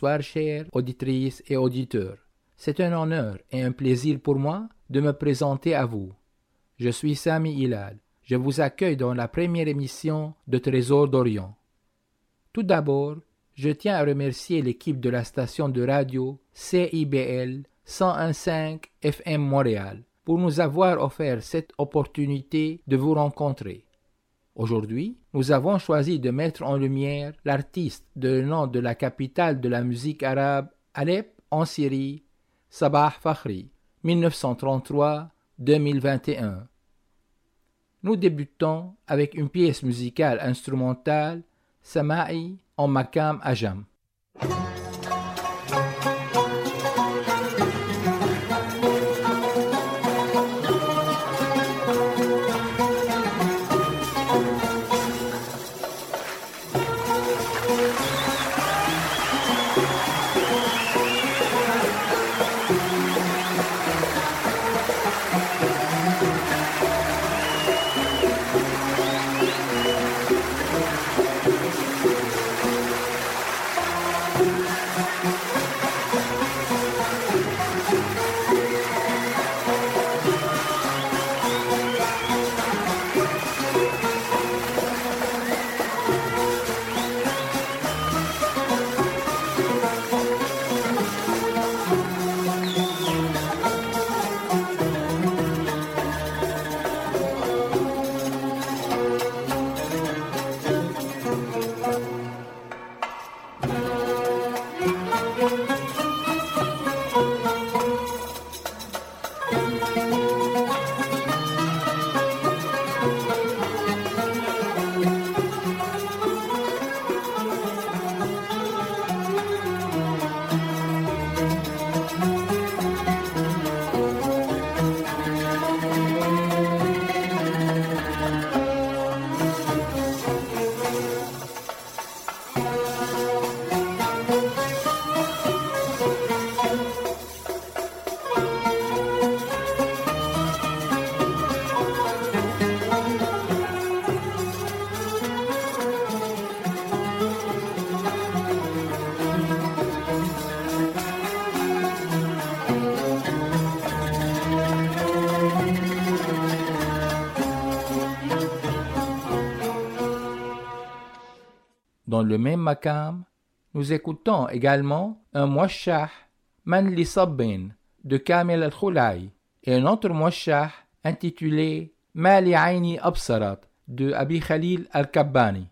Bonsoir chères auditrices et auditeurs. C'est un honneur et un plaisir pour moi de me présenter à vous. Je suis Sami Hilal. Je vous accueille dans la première émission de Trésor d'Orient. Tout d'abord, je tiens à remercier l'équipe de la station de radio CIBL 101.5 FM Montréal pour nous avoir offert cette opportunité de vous rencontrer. Aujourd'hui, nous avons choisi de mettre en lumière l'artiste de nom de la capitale de la musique arabe, Alep, en Syrie, Sabah Fakhri, 1933-2021. Nous débutons avec une pièce musicale instrumentale, Sama'i en Makam Ajam. Dans le même makam, nous écoutons également un mwashah Man li Sabbin de Kamel al-Khulai et un autre mwashah intitulé Mali Aini Absarat de Abi Khalil al-Kabbani.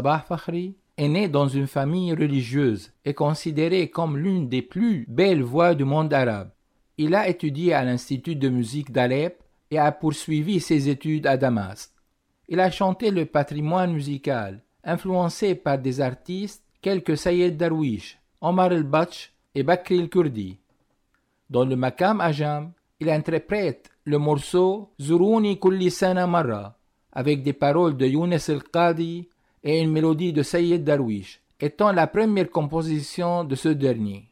Sabah Fakhri est né dans une famille religieuse et considéré comme l'une des plus belles voix du monde arabe. Il a étudié à l'Institut de musique d'Alep et a poursuivi ses études à Damas. Il a chanté le patrimoine musical, influencé par des artistes tels que Sayed Darwish, Omar el-Batch et Bakri el-Kurdi. Dans le Makam Ajam, il interprète le morceau Zuruni Kulli Sana avec des paroles de Younes el-Qadi et une mélodie de Sayed Darwish, étant la première composition de ce dernier.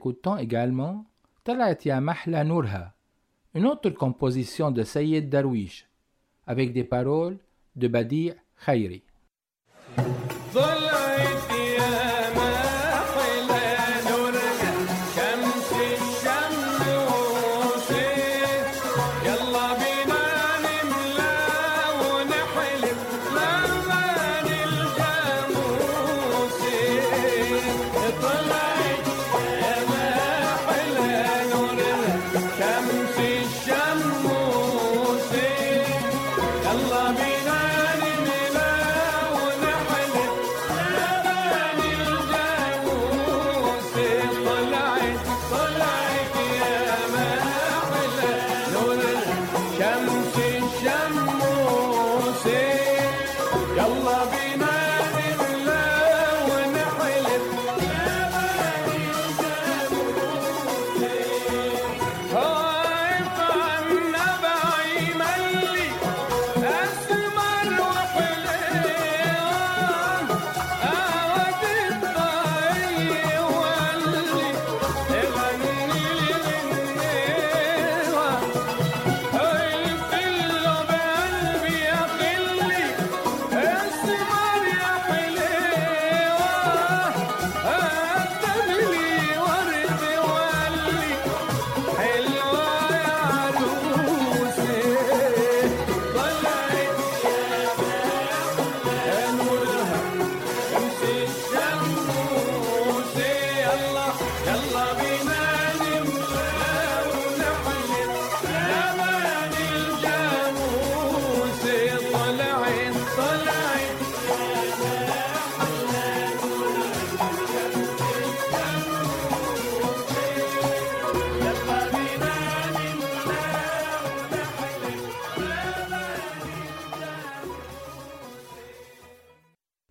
écoutons également Talat Ya Mahla Nourha, une autre composition de Sayed Darwish, avec des paroles de Badi Khairi.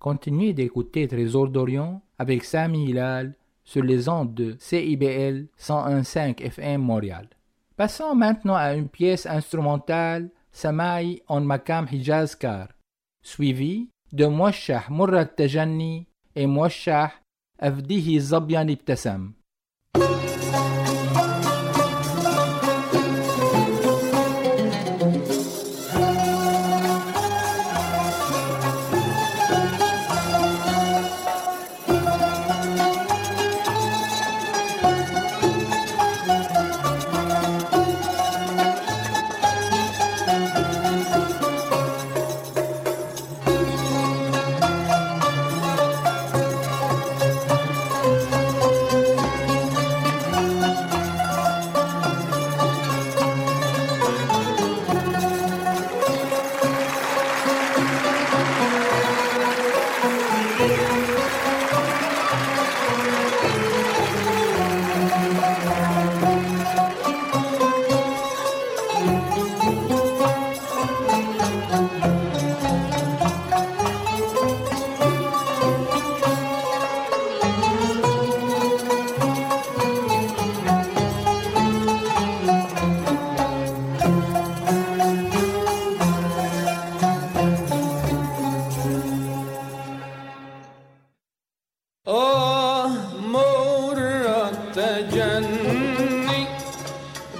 Continuez d'écouter Trésor d'Orient avec Sami Hilal sur les ondes de CIBL 101.5 FM Montréal. Passons maintenant à une pièce instrumentale Samaï en Makam Hijazkar, suivie de Mouachah Murrat Tajani et Mouachah Afdihi Zabyan Ibtassam.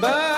Bye.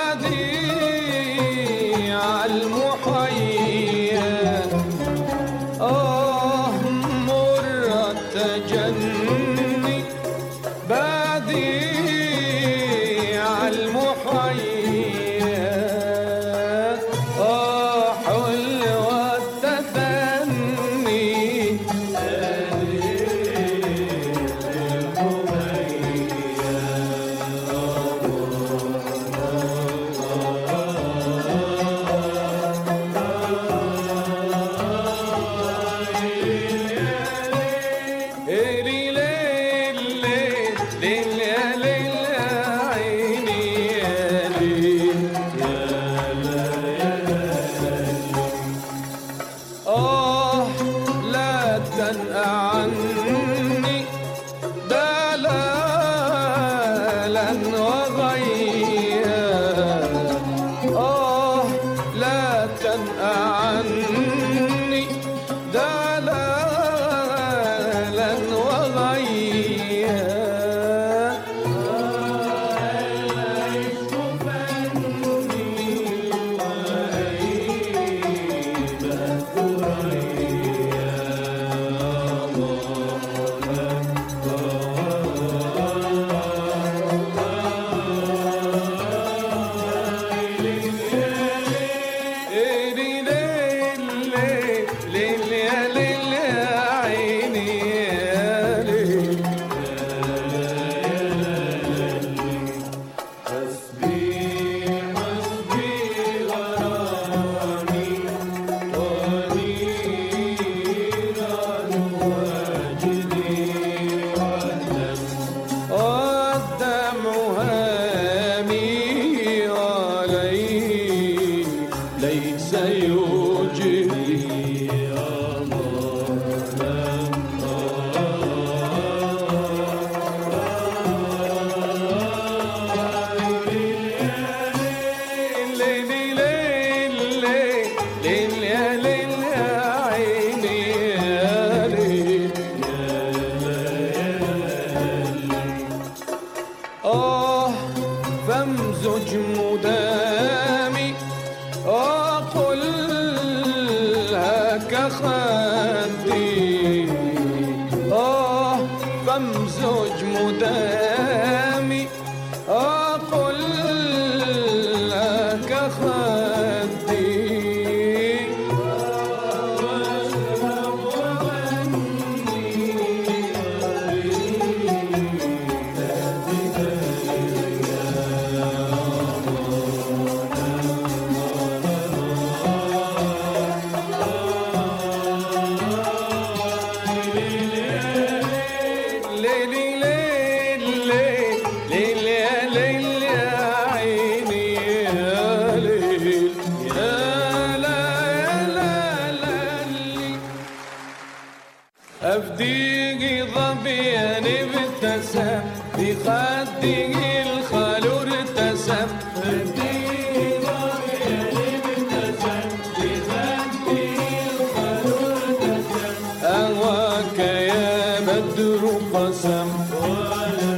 قسم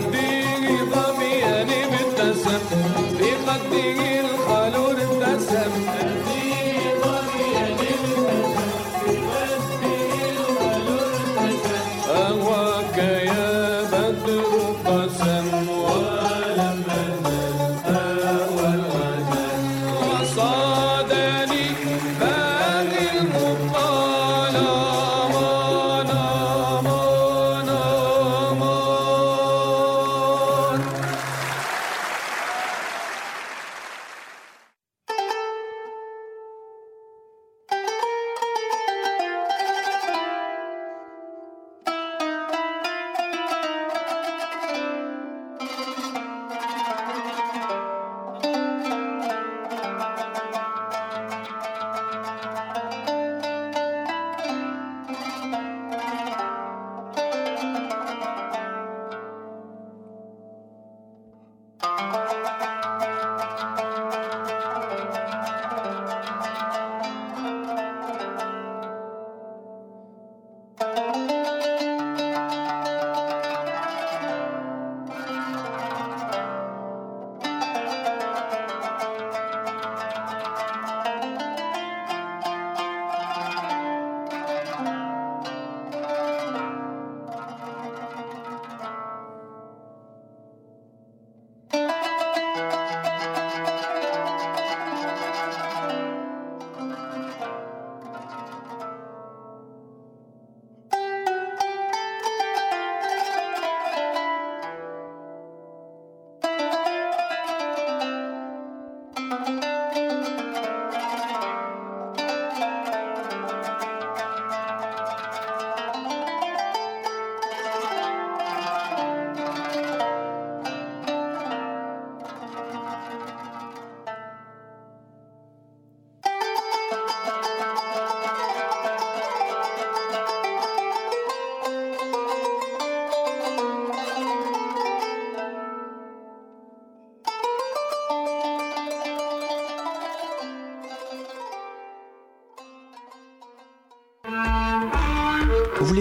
خديه ظبياني بالتسم في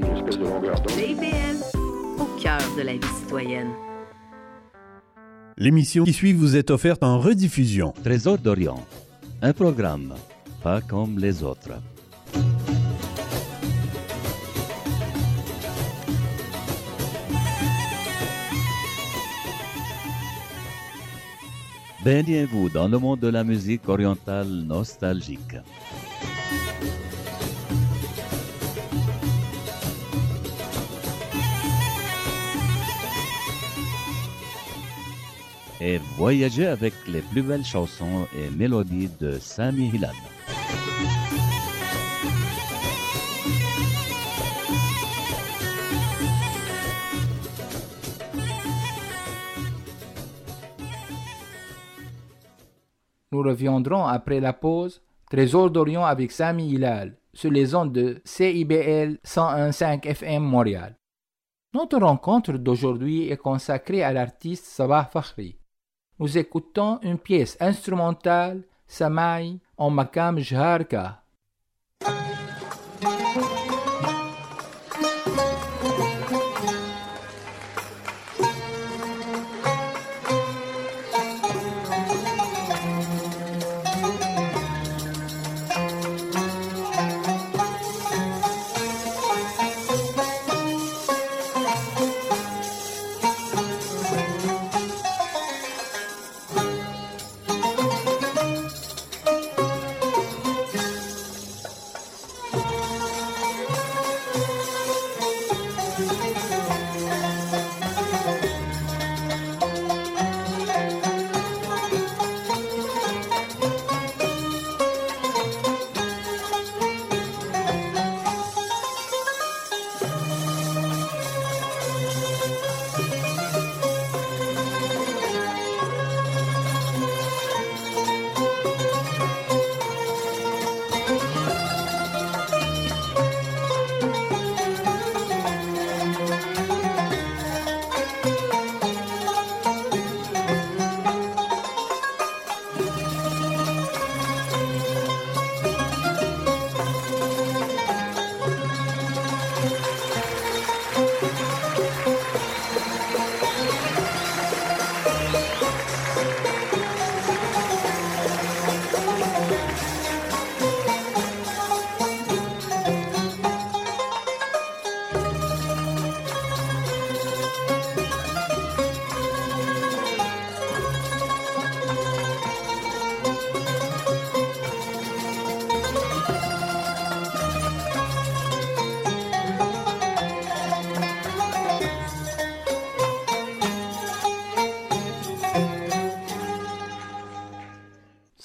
Comme une espèce de longueur d'onde. CIBL, au cœur de la vie citoyenne. L'émission qui suit vous est offerte en rediffusion. Trésor d'Orient, un programme pas comme les autres. Baignez-vous dans le monde de la musique orientale nostalgique. Et voyagez avec les plus belles chansons et mélodies de Sami Hilal. Nous reviendrons après la pause Trésor d'Orient avec Sami Hilal sur les ondes de CIBL 101.5 FM Montréal. Notre rencontre d'aujourd'hui est consacrée à l'artiste Sabah Fakhri. Nous écoutons une pièce instrumentale, Samaï, en makam Jharka.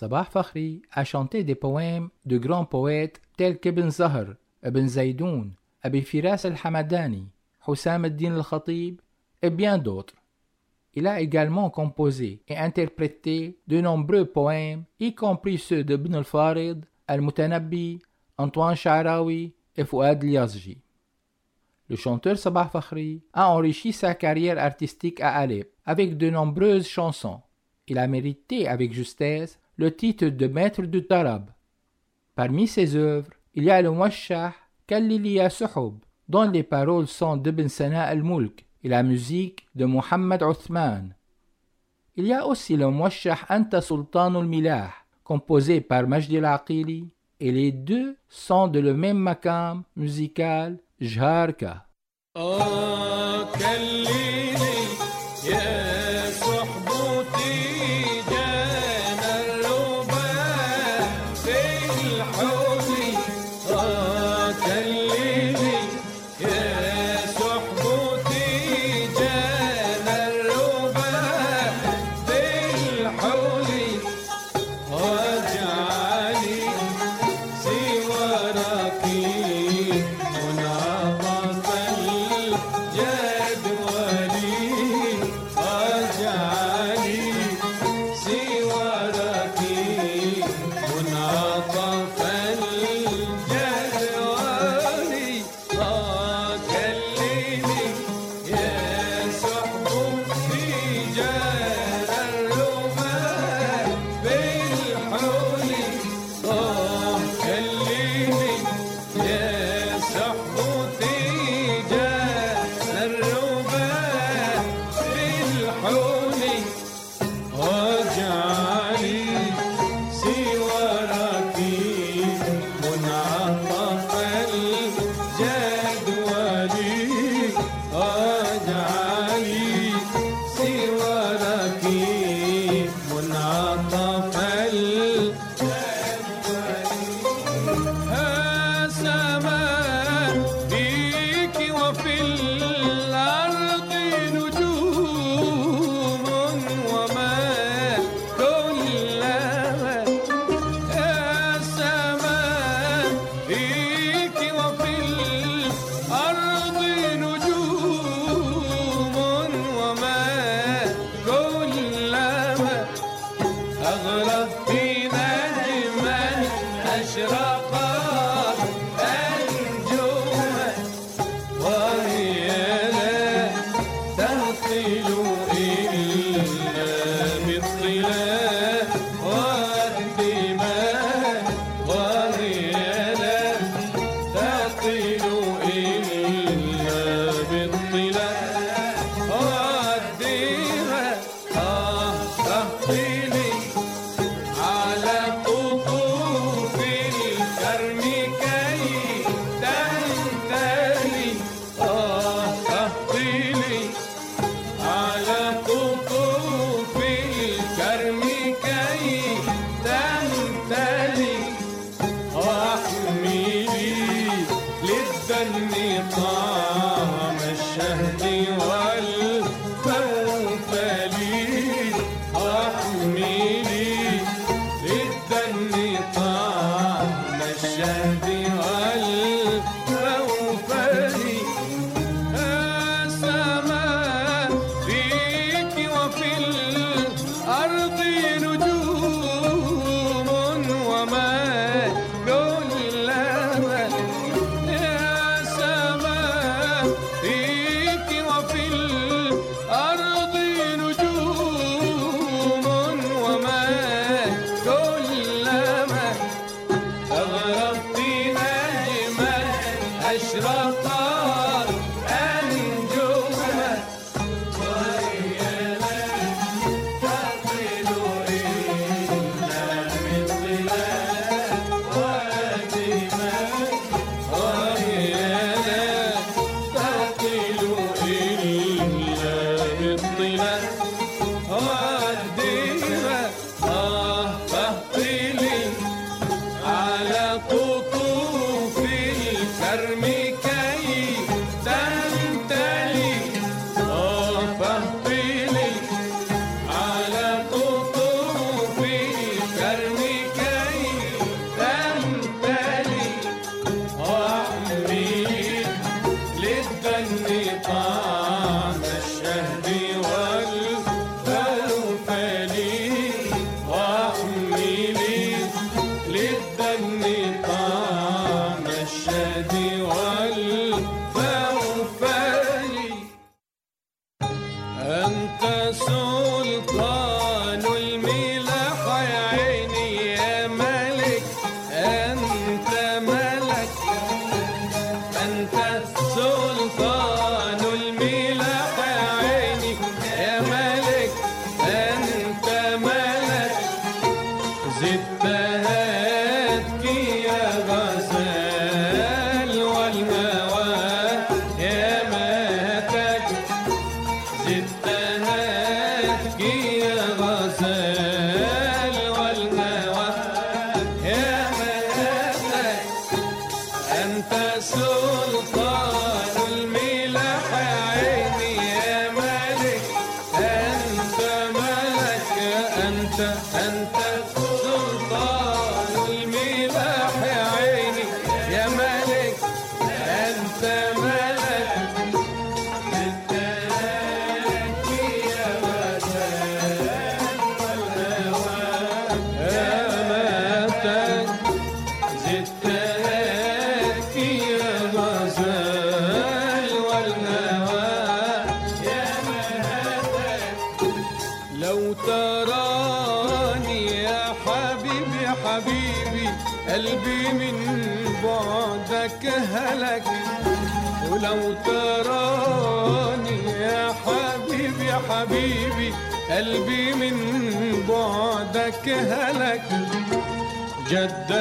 Sabah Fakhri a chanté des poèmes de grands poètes tels qu'Ibn Zahr, Ibn Zaydoun, Abi Firas al-Hamadani, Hussam al-Din al-Khatib et bien d'autres. Il a également composé et interprété de nombreux poèmes, y compris ceux d'Ibn al-Farid, Al-Mutanabbi, Antoine Sha'rawi et Fouad al-Yazji. Le chanteur Sabah Fakhri a enrichi sa carrière artistique à Alep avec de nombreuses chansons. Il a mérité avec justesse le titre de maître du tarab. Parmi ses œuvres, il y a le Mwashah Kaliliya Suhub, dont les paroles sont d'Ibn Sana al-Mulk et la musique de Muhammad Othman. Il y a aussi le Mwashah Anta Sultan al-Milah, composé par Majdi al-Aqili, et les deux sont de le même makam musical, Jharka. Oh, جد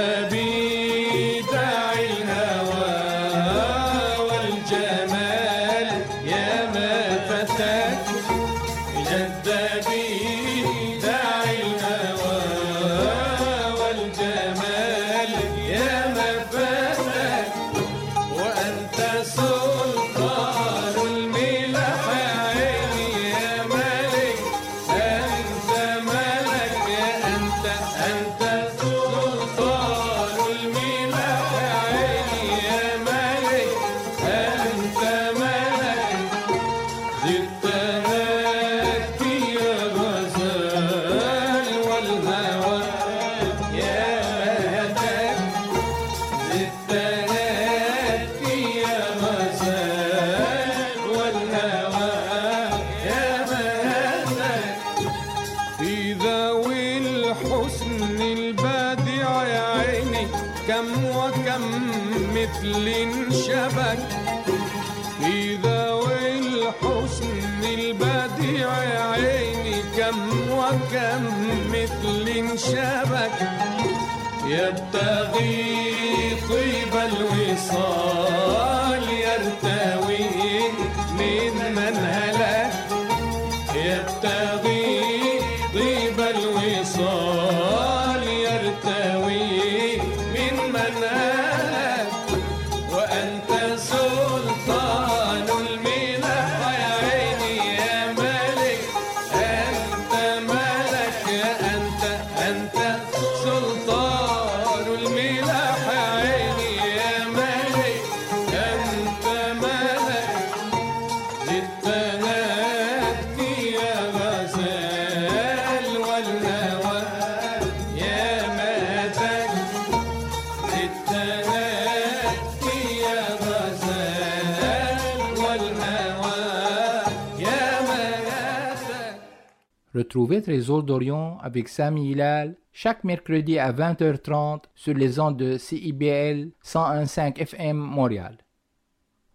Retrouvez Trésor d'Orient avec Sami Hilal chaque mercredi à 20h30 sur les ondes de CIBL 101.5 FM Montréal.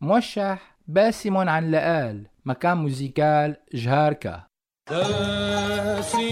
موشح باسم عن لآل مكان موزيكال جهاركا باسم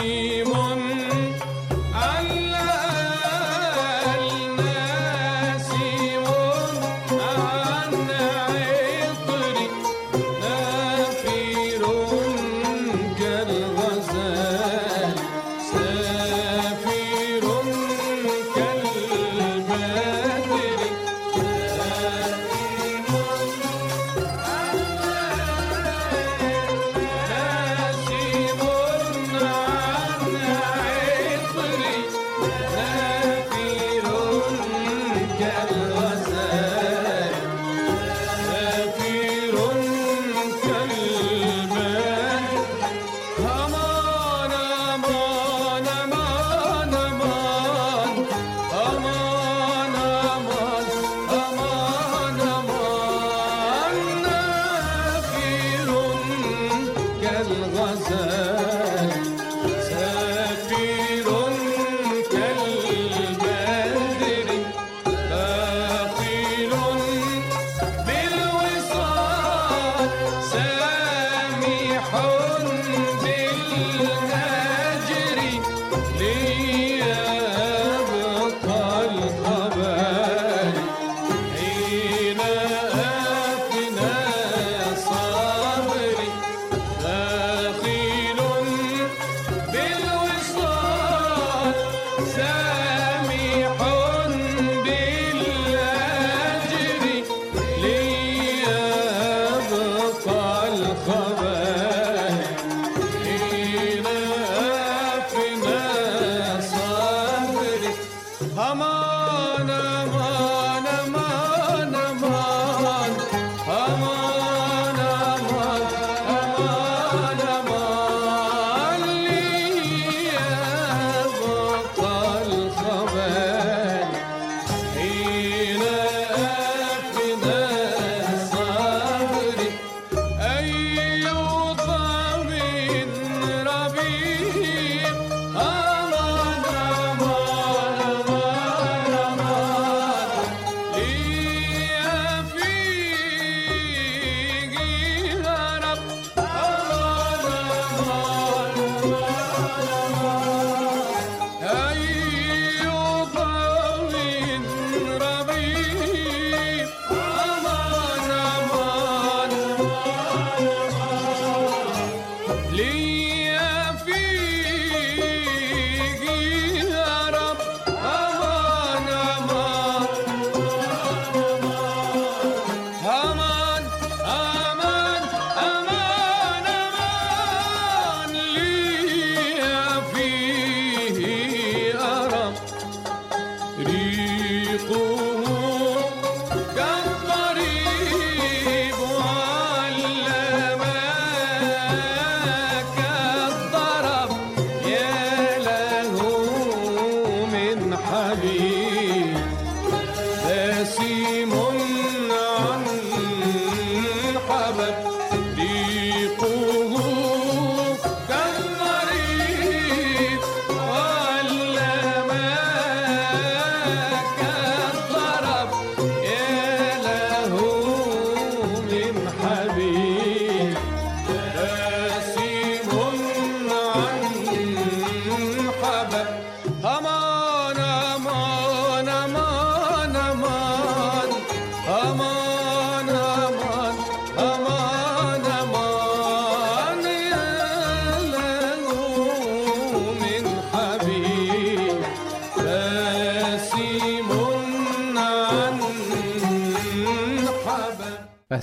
Rio.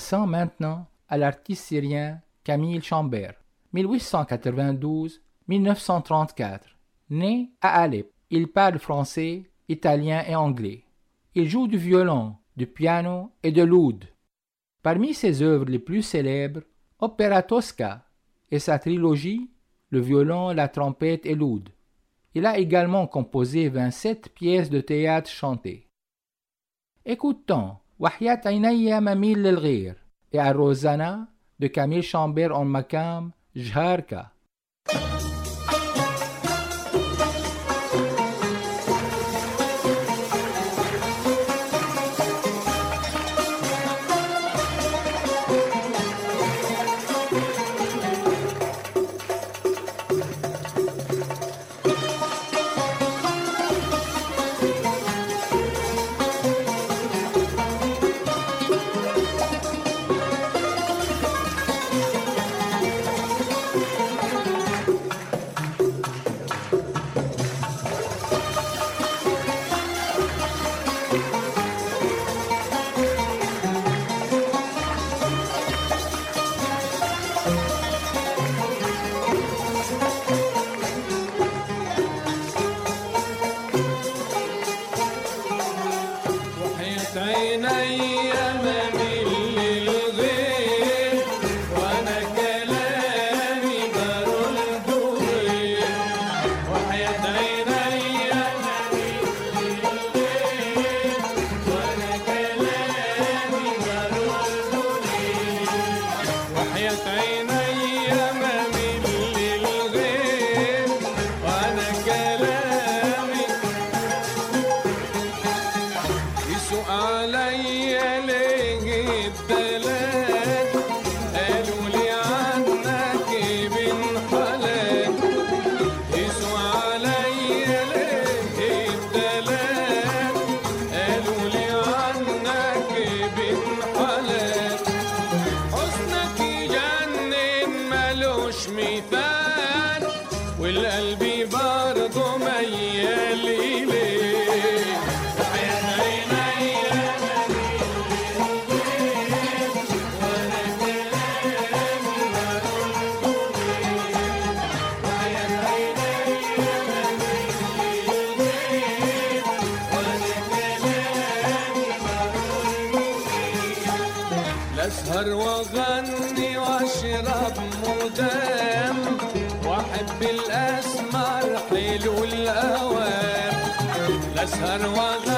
Passons maintenant à l'artiste syrien Camille Chambert, 1892-1934. Né à Alep, il parle français, italien et anglais. Il joue du violon, du piano et de l'oud. Parmi ses œuvres les plus célèbres, Opera Tosca et sa trilogie Le violon, la trompette et l'oud. Il a également composé 27 pièces de théâtre chantées. Écoutons وحياة عيني مميل للغير يا روزانا دو كامي شامبير اون مكام جهاركا thank you لاسهر واغني واشرب مدام. واحب الأسمر حلو الاوام لاسهر واغني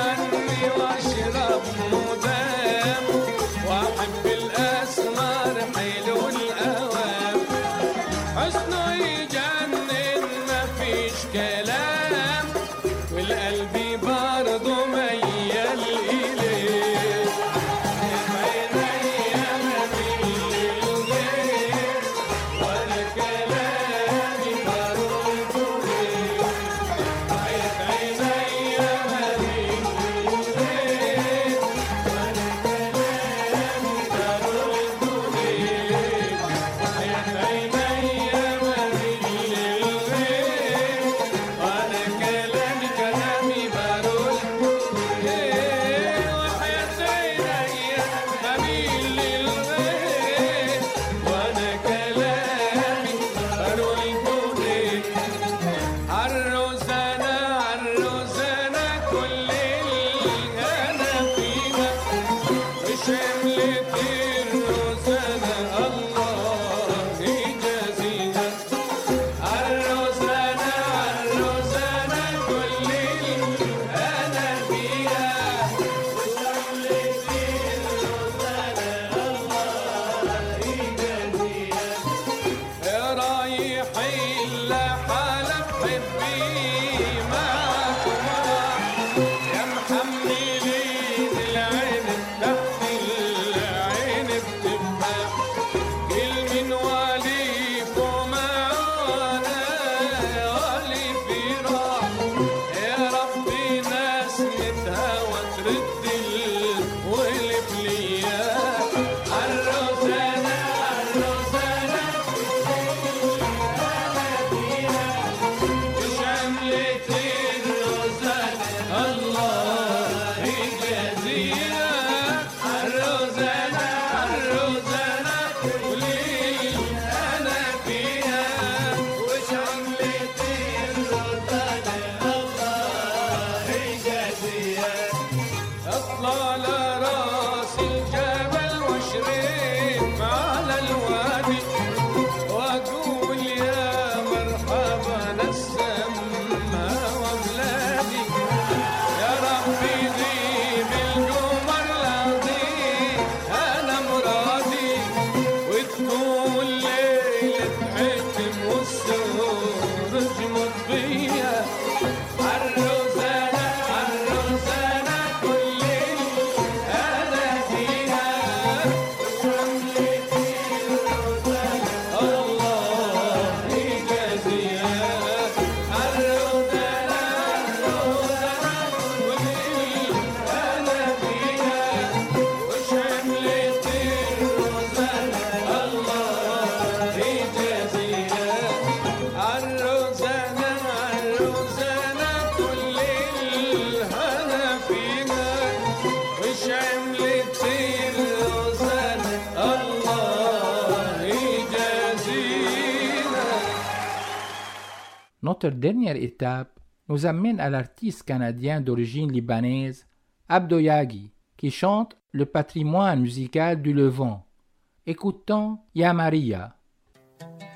Notre dernière étape nous amène à l'artiste canadien d'origine libanaise, Abdoyagi, qui chante le patrimoine musical du Levant. Écoutons Ya Maria. Maria,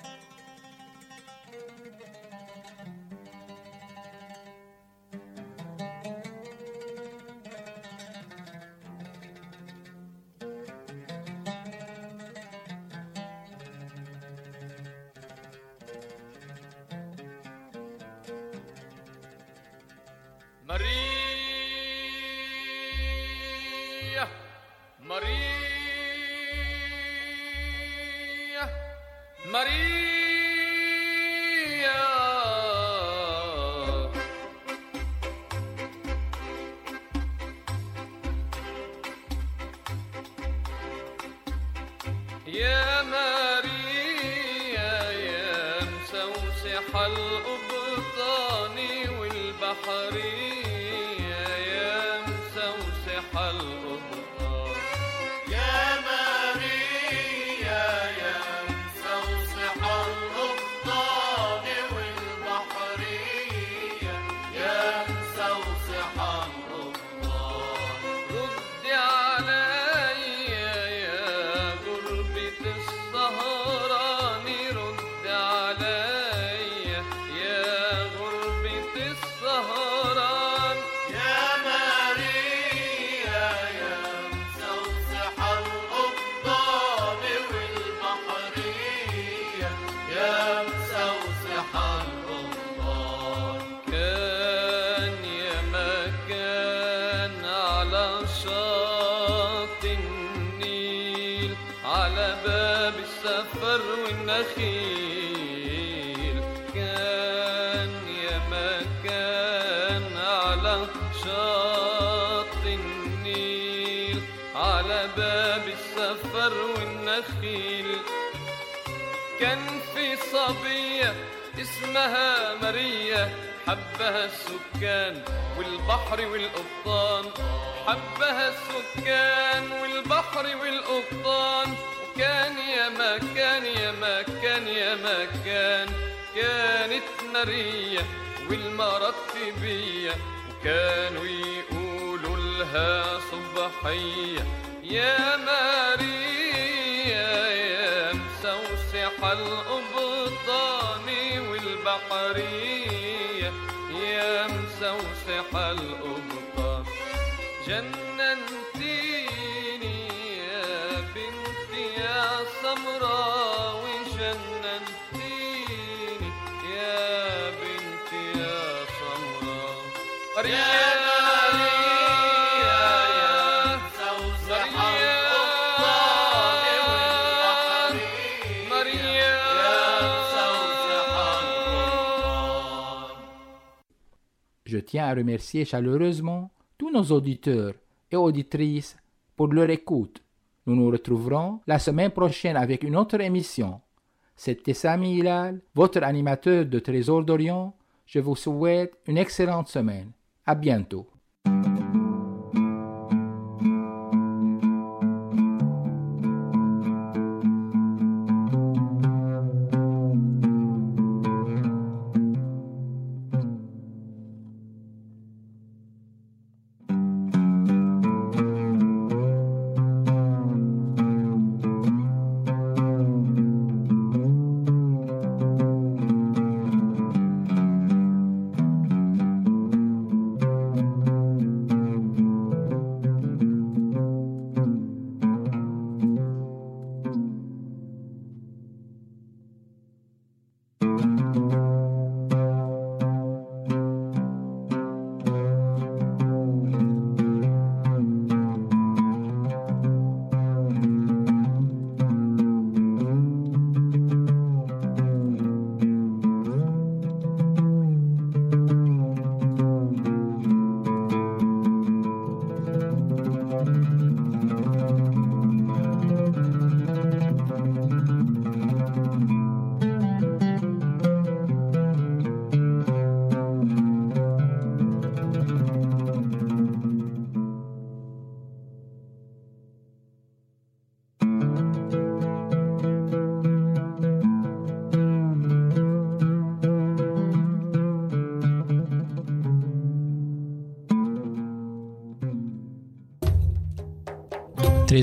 السفر والنخيل. كان يا مكان على شاطئ النيل على باب السفر والنخيل. كان في صبية اسمها ماريا حبها السكان والبحر والقبطان. حبها السكان والبحر والقبطان. وكان يا مكان يا مكان يا مكان. كانت ماريا والمرتبية وكانوا يقولوا لها صبحية. يا ماريا يا مسوسح القبطان والبحرية. يا مسوسح القبطان tiens à remercier chaleureusement tous nos auditeurs et auditrices pour leur écoute. Nous nous retrouverons la semaine prochaine avec une autre émission. C'était Sami Hilal, votre animateur de Trésor d'Orient. Je vous souhaite une excellente semaine. À bientôt.